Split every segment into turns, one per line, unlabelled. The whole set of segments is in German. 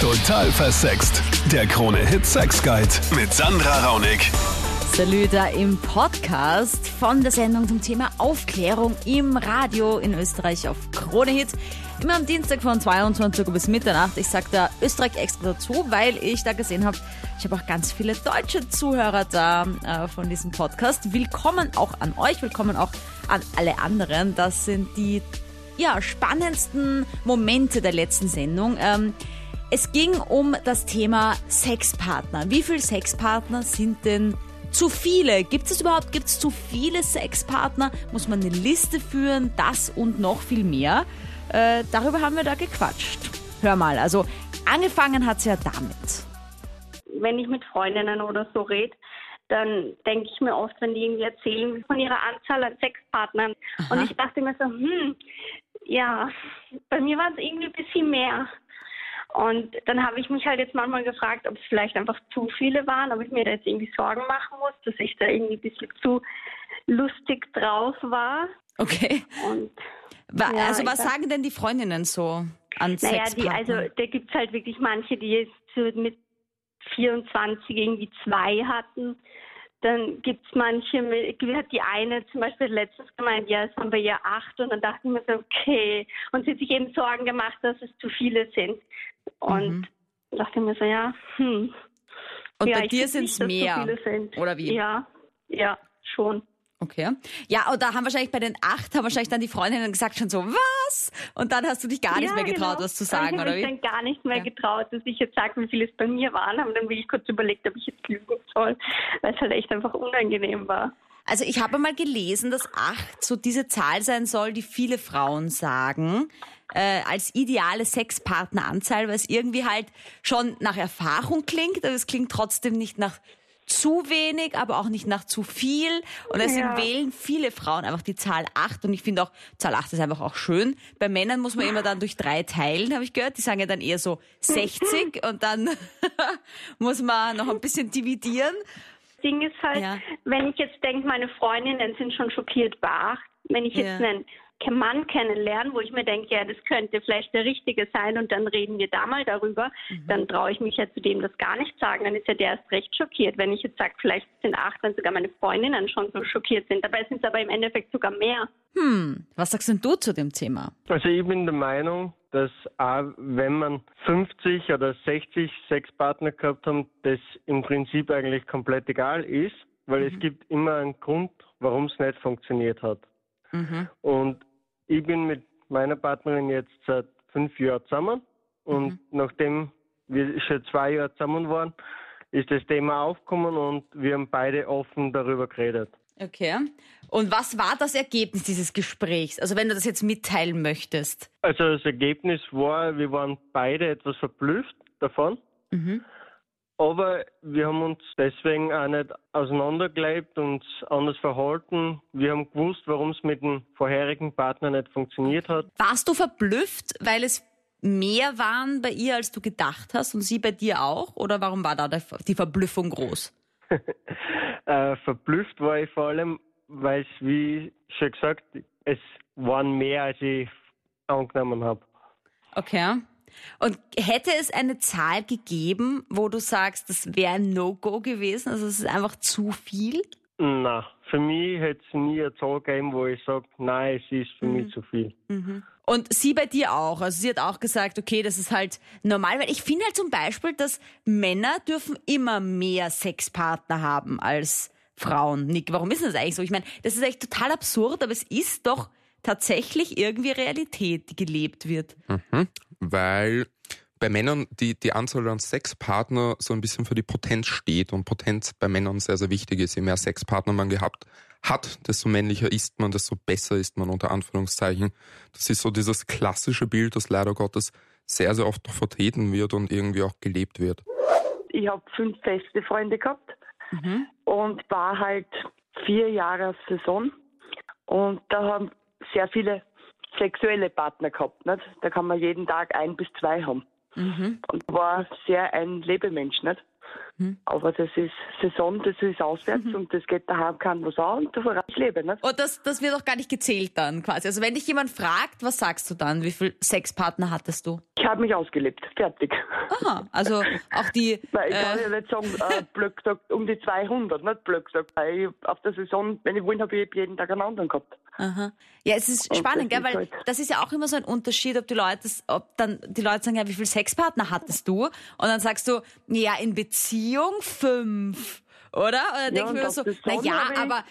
Total versext. Der Krone-Hit Sex Guide mit Sandra Raunig.
Salü da im Podcast von der Sendung zum Thema Aufklärung im Radio in Österreich auf Krone Hit. Immer am Dienstag von 22 Uhr bis Mitternacht. Ich sage da Österreich extra dazu, weil ich da gesehen habe, ich habe auch ganz viele deutsche Zuhörer da äh, von diesem Podcast. Willkommen auch an euch, willkommen auch an alle anderen. Das sind die ja, spannendsten Momente der letzten Sendung. Ähm, es ging um das Thema Sexpartner. Wie viele Sexpartner sind denn zu viele? Gibt es überhaupt, gibt es zu viele Sexpartner? Muss man eine Liste führen? Das und noch viel mehr? Äh, darüber haben wir da gequatscht. Hör mal, also angefangen hat es ja damit.
Wenn ich mit Freundinnen oder so rede, dann denke ich mir oft, wenn die irgendwie erzählen von ihrer Anzahl an Sexpartnern.
Aha.
Und ich dachte mir so, hm, ja, bei mir waren es irgendwie ein bisschen mehr. Und dann habe ich mich halt jetzt manchmal gefragt, ob es vielleicht einfach zu viele waren, ob ich mir da jetzt irgendwie Sorgen machen muss, dass ich da irgendwie ein bisschen zu lustig drauf war.
Okay.
Und Ja,
also was sagen denn die Freundinnen so an
naja, die, also da gibt es halt wirklich manche, die jetzt so mit 24 irgendwie zwei hatten. Dann gibt es manche, hat die eine zum Beispiel letztens gemeint, ja, es haben wir ja acht. Und dann dachte ich mir so, okay. Und sie hat sich eben Sorgen gemacht, dass es zu viele sind. Und dachte mir so, ja, hm.
Und
ja,
bei
ich
dir
find
sind
nicht,
es mehr.
So viele sind.
Oder wie?
Ja, ja, schon.
Okay. Ja, und da haben wahrscheinlich bei den acht, haben wahrscheinlich dann die Freundinnen gesagt schon so, was? Und dann hast du dich gar nicht
ja,
mehr getraut,
genau.
was zu sagen,
ich habe
oder
mich
wie?
dann gar nicht mehr
Ja.
getraut, dass ich jetzt sage, wie viele es bei mir waren. Haben dann wirklich kurz überlegt, ob ich jetzt lügen soll, weil es halt echt einfach unangenehm war.
Also ich habe mal gelesen, dass acht so diese Zahl sein soll, die viele Frauen sagen, äh, als ideale Sexpartneranzahl, weil es irgendwie halt schon nach Erfahrung klingt, aber es klingt trotzdem nicht nach zu wenig, aber auch nicht nach zu viel. Und deswegen
Ja.
wählen viele Frauen einfach die Zahl acht. Und ich finde auch, Zahl acht ist einfach auch schön. Bei Männern muss man immer dann durch drei teilen, habe ich gehört. Die sagen ja dann eher so 60 und dann muss man noch ein bisschen dividieren.
Ding ist halt,
Ja.
wenn ich jetzt denke, meine Freundinnen sind schon schockiert bei acht, wenn ich jetzt
Ja.
einen Mann kennenlerne, wo ich mir denke, ja, das könnte vielleicht der Richtige sein und dann reden wir da mal darüber,
Mhm.
dann traue ich mich ja zu dem das gar nicht sagen, dann ist ja der erst recht schockiert. Wenn ich jetzt sage, vielleicht sind acht, wenn sogar meine Freundinnen schon so schockiert sind. Dabei sind es aber im Endeffekt sogar mehr.
Hm, was sagst denn du zu dem Thema?
Also ich bin der Meinung, dass auch wenn man 50 oder 60 Sexpartner gehabt haben, das im Prinzip eigentlich komplett egal ist, weil es gibt immer einen Grund, warum es nicht funktioniert hat.
Mhm.
Und ich bin mit meiner Partnerin jetzt seit fünf Jahren zusammen und nachdem wir schon zwei Jahre zusammen waren, ist das Thema aufgekommen und wir haben beide offen darüber geredet.
Okay. Und was war das Ergebnis dieses Gesprächs? Also wenn du das jetzt mitteilen möchtest.
Also das Ergebnis war, wir waren beide etwas verblüfft davon.
Mhm.
Aber wir haben uns deswegen auch nicht auseinandergelebt und anders verhalten. Wir haben gewusst, warum es mit dem vorherigen Partner nicht funktioniert hat.
Warst du verblüfft, weil es mehr waren bei ihr, als du gedacht hast und sie bei dir auch? Oder warum war da die Verblüffung groß?
Äh, verblüfft war ich vor allem, weil es, wie schon gesagt, es waren mehr, als ich angenommen habe.
Okay. Und hätte es eine Zahl gegeben, wo du sagst, das wäre ein No-Go gewesen? Also es ist einfach zu viel?
Na, für mich hätte es nie eine Zahl gegeben, wo ich sage, nein, es ist für mich zu viel.
Und sie bei dir auch. Also sie hat auch gesagt, okay, das ist halt normal, weil ich finde halt zum Beispiel, dass Männer dürfen immer mehr Sexpartner haben als Frauen. Nick, warum ist das eigentlich so? Ich meine, das ist echt total absurd, aber es ist doch tatsächlich irgendwie Realität, die gelebt wird.
Weil bei Männern die, die Anzahl an Sexpartner so ein bisschen für die Potenz steht und Potenz bei Männern sehr, sehr wichtig ist. Je mehr Sexpartner man gehabt hat, desto männlicher ist man, desto besser ist man unter Anführungszeichen. Das ist so dieses klassische Bild, das leider Gottes sehr, sehr oft noch vertreten wird und irgendwie auch gelebt wird.
ich habe fünf feste Freunde gehabt und war halt vier Jahre Saison. Und da haben sehr viele sexuelle Partner gehabt. Nicht? Da kann man jeden Tag ein bis zwei haben. Und war sehr ein Lebemensch. Nicht? Aber das ist Saison, das ist auswärts und das geht daheim kann was an und da ich lebe. Nicht?
Und das, das wird auch gar nicht gezählt dann quasi. Also wenn dich jemand fragt, was sagst du dann? Wie viele Sexpartner hattest du?
Ich habe mich ausgelebt, fertig.
Aha, also auch die.
Weil ich
äh,
kann ja nicht sagen, äh, blöd gesagt, um die 200, nicht blöd gesagt. Weil ich auf der Saison, wenn ich wollen, habe ich jeden Tag einen anderen gehabt.
Aha. Ja, es ist spannend, gell, weil das ist ja auch immer so ein Unterschied, ob die Leute, ob dann die Leute sagen, ja, wie viele Sexpartner hattest du? Und dann sagst du, ja, in Beziehung fünf, oder? Dann denke ich mir so,
der
na
Saison
ja,
habe ich
aber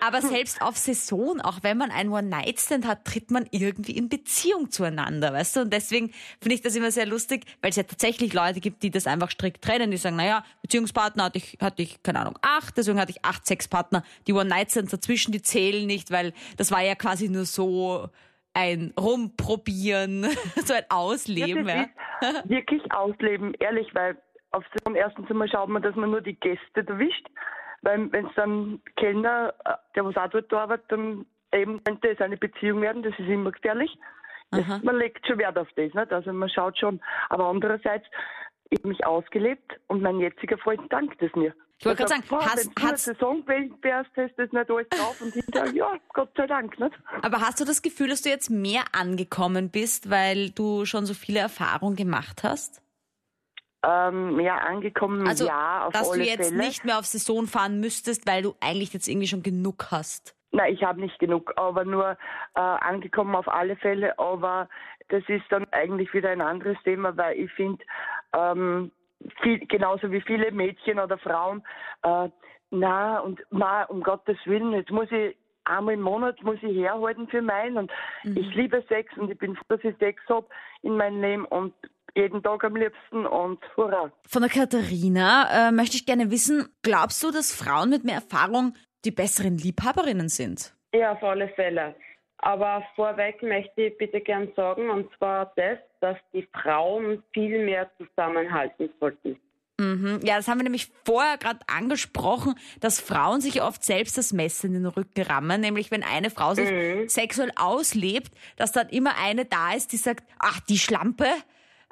aber selbst auf Saison, auch wenn man einen One-Night-Stand hat, tritt man irgendwie in Beziehung zueinander, weißt du? Und deswegen finde ich das immer sehr lustig, weil es ja tatsächlich Leute gibt, die das einfach strikt trennen. Die sagen, naja, Beziehungspartner hatte ich, hatte ich, keine Ahnung, acht, deswegen hatte ich acht Sexpartner. Die One-Night-Stands dazwischen, die zählen nicht, weil das war ja quasi nur so ein Rumprobieren, so ein Ausleben, ja.
wirklich ausleben, ehrlich, weil auf Saison erstens einmal schaut man, dass man nur die Gäste erwischt. Weil wenn es dann Kellner, äh, der was auch dort arbeitet, dann eben könnte es eine Beziehung werden, das ist immer gefährlich. Das, man legt schon Wert auf das, nicht? also man schaut schon. Aber andererseits, ich habe mich ausgelebt und mein jetziger Freund dankt es mir.
Ich wollte
Er
gerade sagen,
"Boah,
hast-
wenn du eine
hast-
Saison gewesen wärst, hast du das nicht alles drauf und hinterher, ja, Gott sei Dank, nicht?
Aber hast du das Gefühl, dass du jetzt mehr angekommen bist, weil du schon so viele Erfahrungen gemacht hast?
Ähm, ja, angekommen,
Also,
ja, auf
dass
alle
du jetzt
Fälle.
nicht mehr auf Saison fahren müsstest, weil du eigentlich jetzt irgendwie schon genug hast.
Nein, ich habe nicht genug, aber nur äh, angekommen auf alle Fälle. Aber das ist dann eigentlich wieder ein anderes Thema, weil ich finde, ähm, viel, genauso wie viele Mädchen oder Frauen, äh, na und na, um Gottes Willen, jetzt muss ich einmal im Monat muss ich herhalten für meinen und ich liebe Sex und ich bin froh, dass ich Sex habe in meinem Leben und jeden Tag am liebsten und hurra.
Von der Katharina äh, möchte ich gerne wissen, glaubst du, dass Frauen mit mehr Erfahrung die besseren Liebhaberinnen sind?
Ja, auf alle Fälle. Aber vorweg möchte ich bitte gern sagen, und zwar das, dass die Frauen viel mehr zusammenhalten sollten.
Mhm. Ja, das haben wir nämlich vorher gerade angesprochen, dass Frauen sich oft selbst das Messer in den Rücken rammen. Nämlich, wenn eine Frau sich sexuell auslebt, dass dann immer eine da ist, die sagt, ach, die Schlampe.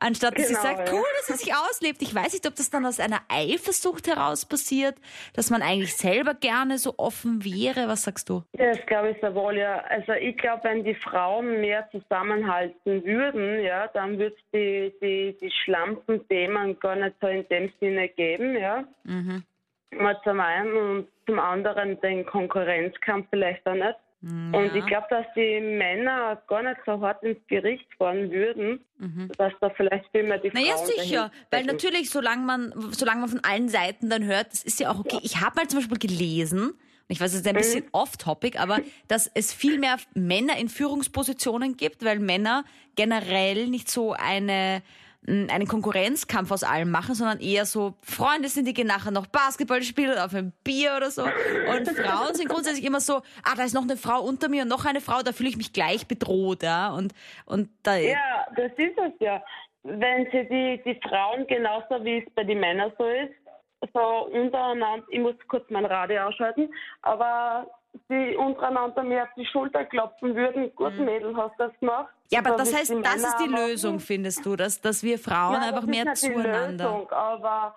Anstatt dass sie
Genau,
sagt,
ja.
cool, dass sie sich auslebt. Ich weiß nicht, ob das dann aus einer Eifersucht heraus passiert, dass man eigentlich selber gerne so offen wäre. Was sagst du?
Das glaube ich sehr wohl, ja. Also ich glaube, wenn die Frauen mehr zusammenhalten würden, ja, dann würde es die, die, die Schlampen-Themen gar nicht so in dem Sinne geben, ja. Mal zum einen und zum anderen den Konkurrenzkampf vielleicht auch nicht. Und ich glaube, dass die Männer gar nicht so hart ins Gericht fahren würden, dass da vielleicht viel mehr die
Naja,
Frauen
sicher.
dahinter
Weil natürlich, solange man, solange man von allen Seiten dann hört, das ist ja auch okay. Ich habe mal zum Beispiel gelesen, ich weiß, es ist ein bisschen off-topic, aber dass es viel mehr Männer in Führungspositionen gibt, weil Männer generell nicht so eine einen Konkurrenzkampf aus allem machen, sondern eher so Freunde sind, die gehen nachher noch Basketball spielen oder auf ein Bier oder so. Und Frauen sind grundsätzlich immer so, ah, da ist noch eine Frau unter mir und noch eine Frau, da fühle ich mich gleich bedroht, ja. Und, und da,
Ja, das ist es ja. Wenn sie die, die Frauen genauso wie es bei den Männern so ist, so untereinander, ich muss kurz mein Radio ausschalten, aber sie untereinander mir auf die Schulter klopfen würden, gut Mädel, hast du das gemacht?
Ja, aber das heißt,
die
das ist die
machen.
Lösung, findest du, dass, dass wir Frauen
ja,
einfach
das
mehr
ist nicht
zueinander.
Die Lösung, aber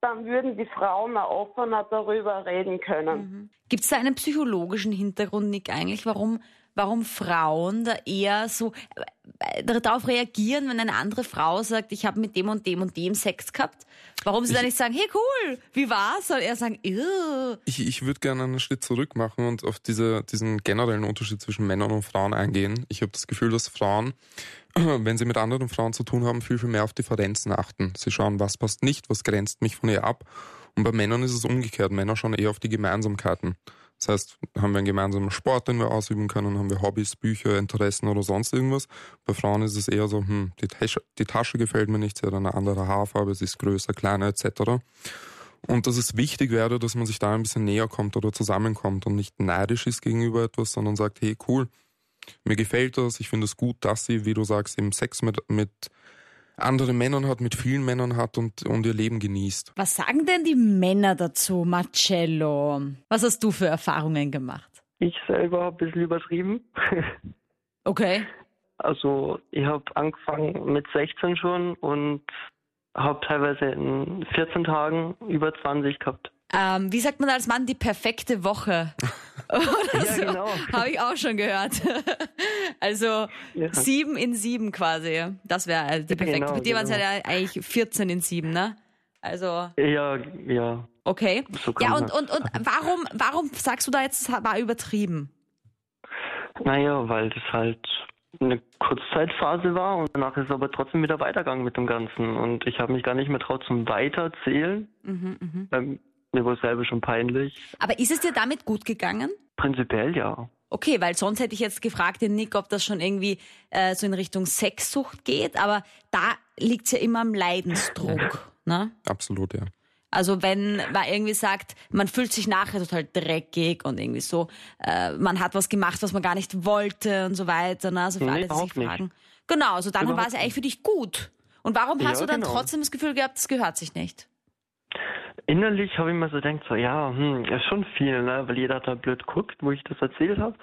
dann würden die Frauen auch offener darüber reden können.
Gibt es da einen psychologischen Hintergrund, Nick, eigentlich, warum, warum Frauen da eher so äh, darauf reagieren, wenn eine andere Frau sagt, ich habe mit dem und dem und dem Sex gehabt? Warum sie dann nicht sagen, hey cool, wie war's? Soll er sagen, Ew.
Ich, ich würde gerne einen Schritt zurück machen und auf diese, diesen generellen Unterschied zwischen Männern und Frauen eingehen. Ich habe das Gefühl, dass Frauen, wenn sie mit anderen Frauen zu tun haben, viel, viel mehr auf Differenzen achten. Sie schauen, was passt nicht, was grenzt mich von ihr ab. Und bei Männern ist es umgekehrt. Männer schauen eher auf die Gemeinsamkeiten. Das heißt, haben wir einen gemeinsamen Sport, den wir ausüben können, haben wir Hobbys, Bücher, Interessen oder sonst irgendwas. Bei Frauen ist es eher so, hm, die Tasche, die Tasche gefällt mir nicht, sie hat eine andere Haarfarbe, sie ist größer, kleiner etc. Und dass es wichtig wäre, dass man sich da ein bisschen näher kommt oder zusammenkommt und nicht neidisch ist gegenüber etwas, sondern sagt, hey cool, mir gefällt das, ich finde es gut, dass sie, wie du sagst, eben Sex mit, mit anderen Männern hat, mit vielen Männern hat und, und ihr Leben genießt.
Was sagen denn die Männer dazu, Marcello? Was hast du für Erfahrungen gemacht?
Ich selber habe ein bisschen übertrieben.
Okay.
Also ich habe angefangen mit 16 schon und habe teilweise in 14 Tagen über 20 gehabt.
Ähm, wie sagt man als Mann die perfekte Woche? Oder
Ja,
so.
genau.
Habe ich auch schon gehört. also
Ja.
sieben in sieben quasi. Das wäre also die perfekte.
Genau,
Bei dir waren es
genau.
ja eigentlich 14 in sieben, ne? Also,
Ja, ja.
okay.
So
ja, und, und, und warum, warum sagst du da jetzt, es war übertrieben?
Naja, weil das halt eine Kurzzeitphase war und danach ist aber trotzdem wieder weitergegangen mit dem Ganzen. Und ich habe mich gar nicht mehr traut zum Weiterzählen.
Mhm,
Ähm, mir war es selber schon peinlich.
Aber ist es dir damit gut gegangen?
Prinzipiell ja.
Okay, weil sonst hätte ich jetzt gefragt den Nick, ob das schon irgendwie äh, so in Richtung Sexsucht geht, aber da liegt ja immer am Leidensdruck. Ne?
Absolut, ja.
Also wenn man irgendwie sagt, man fühlt sich nachher total dreckig und irgendwie so, äh, man hat was gemacht, was man gar nicht wollte und so weiter. Ne? Also für
Nee,
alle, die sich
nicht.
fragen. Genau, also dann war es ja eigentlich für dich gut. Und warum hast
Ja,
du dann
genau.
trotzdem das Gefühl gehabt, das gehört sich nicht?
Innerlich habe ich mir so gedacht, so, ja, hm, ist schon viel, ne? weil jeder hat da blöd guckt, wo ich das erzählt habe.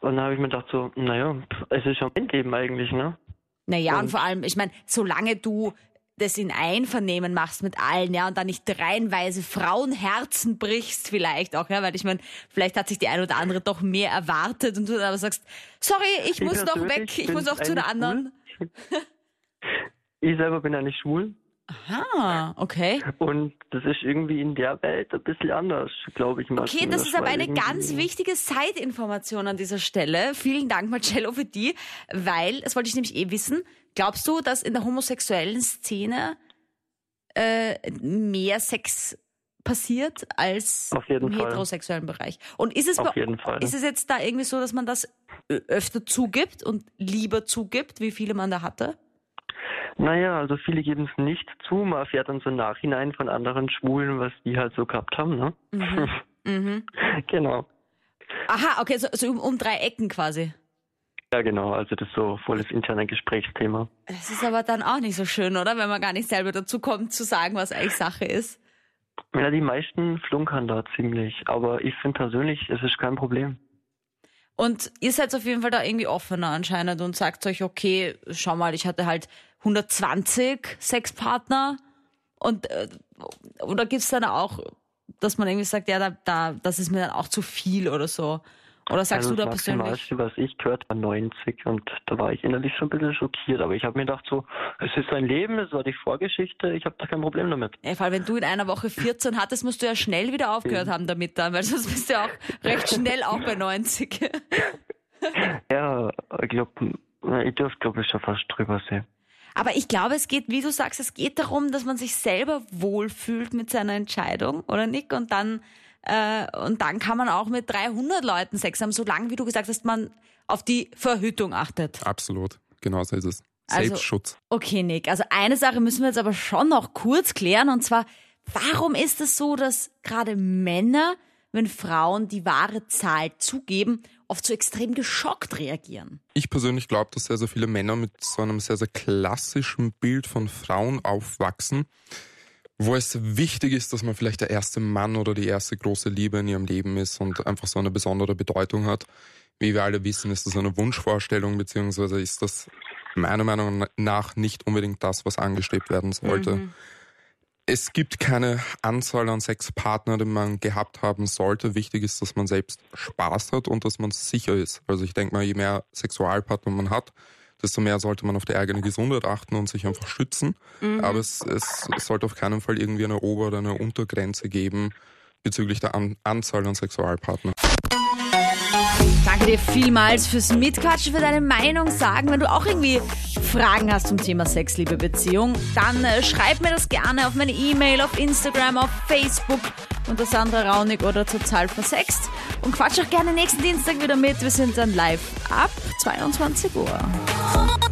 Und dann habe ich mir gedacht, so, naja, es ist schon mein Leben eigentlich, ne?
Naja, und
Und-
vor allem, ich meine, solange du das in Einvernehmen machst mit allen, ja, und dann nicht reihenweise Frauenherzen brichst vielleicht auch, ja, weil ich meine, vielleicht hat sich die eine oder andere doch mehr erwartet und du dann aber sagst, sorry, ich
Ich
muss noch weg, ich muss auch zu
eigentlich
anderen.
Ich selber bin ja nicht schwul
Ah, okay.
und das ist irgendwie in der Welt ein bisschen anders, glaube ich mal.
Okay, das ist aber eine ganz wichtige Side-Information an dieser Stelle. Vielen Dank, Marcello, für die, weil, das wollte ich nämlich eh wissen, glaubst du, dass in der homosexuellen Szene äh, mehr Sex passiert als im
Fall.
heterosexuellen Bereich? Und ist es,
Auf
bei-
jeden Fall.
ist es jetzt da irgendwie so, dass man das öfter zugibt und lieber zugibt, wie viele man da hatte?
Naja, also viele geben es nicht zu. Man erfährt dann so im Nachhinein von anderen Schwulen, was die halt so gehabt haben, ne?
Mhm.
genau.
Aha, okay, so, so um, um drei Ecken quasi.
Ja, genau. Also das ist so volles interne Gesprächsthema.
Das ist aber dann auch nicht so schön, oder? Wenn man gar nicht selber dazu kommt, zu sagen, was eigentlich Sache ist.
Ja, die meisten flunkern da ziemlich. Aber ich finde persönlich, es ist kein Problem.
Und ihr seid auf jeden Fall da irgendwie offener anscheinend und sagt euch, okay, schau mal, ich hatte halt 120 Sexpartner und äh, oder gibt's dann auch, dass man irgendwie sagt, ja, da, da, das ist mir dann auch zu viel oder so? Oder sagst
also
du da
das
persönlich?
Maximalste, was ich gehört, war 90 und da war ich innerlich schon ein bisschen schockiert. Aber ich habe mir gedacht so, es ist ein Leben, es war die Vorgeschichte, ich habe da kein Problem damit.
Ja, vor allem, wenn du in einer Woche 14 hattest, musst du ja schnell wieder aufgehört haben damit dann, weil sonst bist du ja auch recht schnell auch bei 90.
Ja, ich glaube, ich dürfte glaube ich schon fast drüber sehen.
Aber ich glaube, es geht, wie du sagst, es geht darum, dass man sich selber wohlfühlt mit seiner Entscheidung, oder Nick? Und dann, äh, und dann kann man auch mit 300 Leuten Sex haben, solange, wie du gesagt hast, man auf die Verhütung achtet.
Absolut. Genau so ist es.
Also-
Selbstschutz.
Okay, Nick, also eine Sache müssen wir jetzt aber schon noch kurz klären, und zwar, warum ist es so, dass gerade Männer, wenn Frauen die wahre Zahl zugeben, oft so extrem geschockt reagieren?
Ich persönlich glaube, dass sehr, sehr viele Männer mit so einem sehr, sehr klassischen Bild von Frauen aufwachsen, wo es wichtig ist, dass man vielleicht der erste Mann oder die erste große Liebe in ihrem Leben ist und einfach so eine besondere Bedeutung hat. Wie wir alle wissen, ist das eine Wunschvorstellung, beziehungsweise ist das meiner Meinung nach nicht unbedingt das, was angestrebt werden sollte. Es gibt keine Anzahl an Sexpartner, die man gehabt haben sollte. Wichtig ist, dass man selbst Spaß hat und dass man sicher ist. Also ich denke mal, je mehr Sexualpartner man hat, desto mehr sollte man auf die eigene Gesundheit achten und sich einfach schützen. Aber es, es sollte auf keinen Fall irgendwie eine Ober- oder eine Untergrenze geben bezüglich der an Anzahl an Sexualpartnern.
Danke dir vielmals fürs Mitquatschen, für deine Meinung sagen. Wenn du auch irgendwie Fragen hast zum Thema Sex, Liebe, Beziehung, dann äh, schreib mir das gerne auf meine E-Mail, auf Instagram, auf Facebook unter Sandra Raunig oder total versext. Und quatsch auch gerne nächsten Dienstag wieder mit. Wir sind dann live ab 22 Uhr.